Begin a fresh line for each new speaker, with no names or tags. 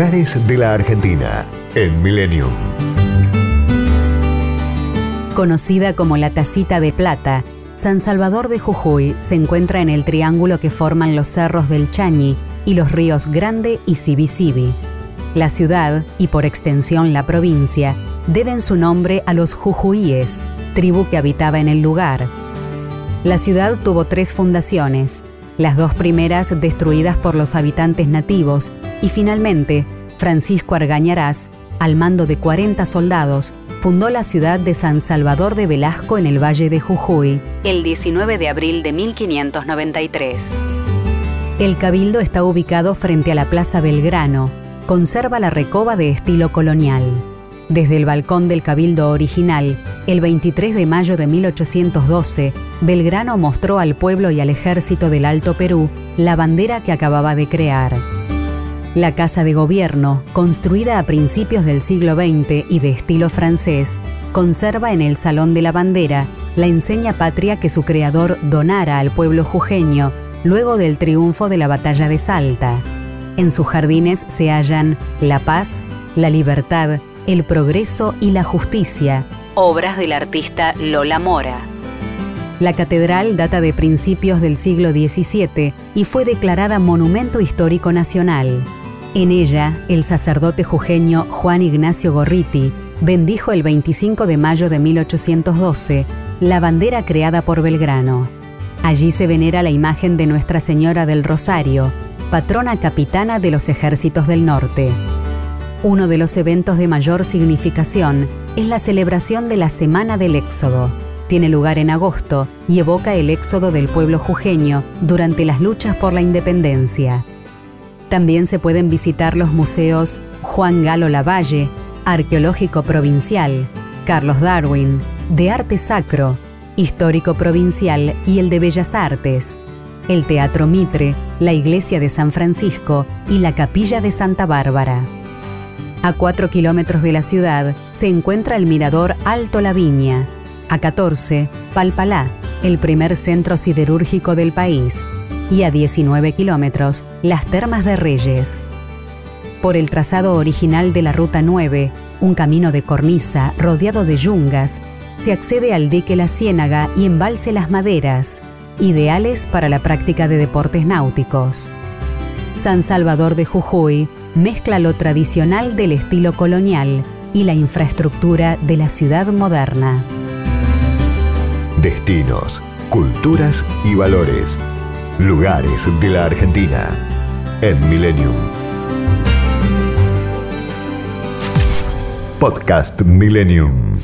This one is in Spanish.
De la Argentina en Millennium.
Conocida como la Tacita de Plata, San Salvador de Jujuy se encuentra en el triángulo que forman los cerros del Chañi y los ríos Grande y Sibisibi. La ciudad, y por extensión la provincia, deben su nombre a los jujuyíes, tribu que habitaba en el lugar. La ciudad tuvo tres fundaciones, las dos primeras destruidas por los habitantes nativos y finalmente Francisco Argañarás, al mando de 40 soldados, fundó la ciudad de San Salvador de Velasco en el Valle de Jujuy el 19 de abril de 1593. El cabildo está ubicado frente a la Plaza Belgrano, conserva la recoba de estilo colonial. Desde el balcón del cabildo original, el 23 de mayo de 1812, Belgrano mostró al pueblo y al ejército del Alto Perú la bandera que acababa de crear. La Casa de Gobierno, construida a principios del siglo XX y de estilo francés, conserva en el Salón de la Bandera la enseña patria que su creador donara al pueblo jujeño luego del triunfo de la Batalla de Salta. En sus jardines se hallan la paz, la libertad, el progreso y la justicia, obras del artista Lola Mora. La catedral data de principios del siglo XVII y fue declarada Monumento Histórico Nacional. En ella, el sacerdote jujeño Juan Ignacio Gorriti bendijo el 25 de mayo de 1812 la bandera creada por Belgrano. Allí se venera la imagen de Nuestra Señora del Rosario, patrona capitana de los ejércitos del norte. Uno de los eventos de mayor significación es la celebración de la Semana del Éxodo. Tiene lugar en agosto y evoca el éxodo del pueblo jujeño durante las luchas por la independencia. También se pueden visitar los museos Juan Galo Lavalle, Arqueológico Provincial, Carlos Darwin, de Arte Sacro, Histórico Provincial y el de Bellas Artes, el Teatro Mitre, la Iglesia de San Francisco y la Capilla de Santa Bárbara. A 4 kilómetros de la ciudad se encuentra el mirador Alto La Viña. A 14, Palpalá, el primer centro siderúrgico del país y a 19 kilómetros las Termas de Reyes. Por el trazado original de la Ruta 9, un camino de cornisa rodeado de yungas, se accede al dique La Ciénaga y embalse Las Maderas, ideales para la práctica de deportes náuticos. San Salvador de Jujuy mezcla lo tradicional del estilo colonial y la infraestructura de la ciudad moderna.
Destinos, culturas y valores Lugares de la Argentina en Millennium. Podcast Millennium.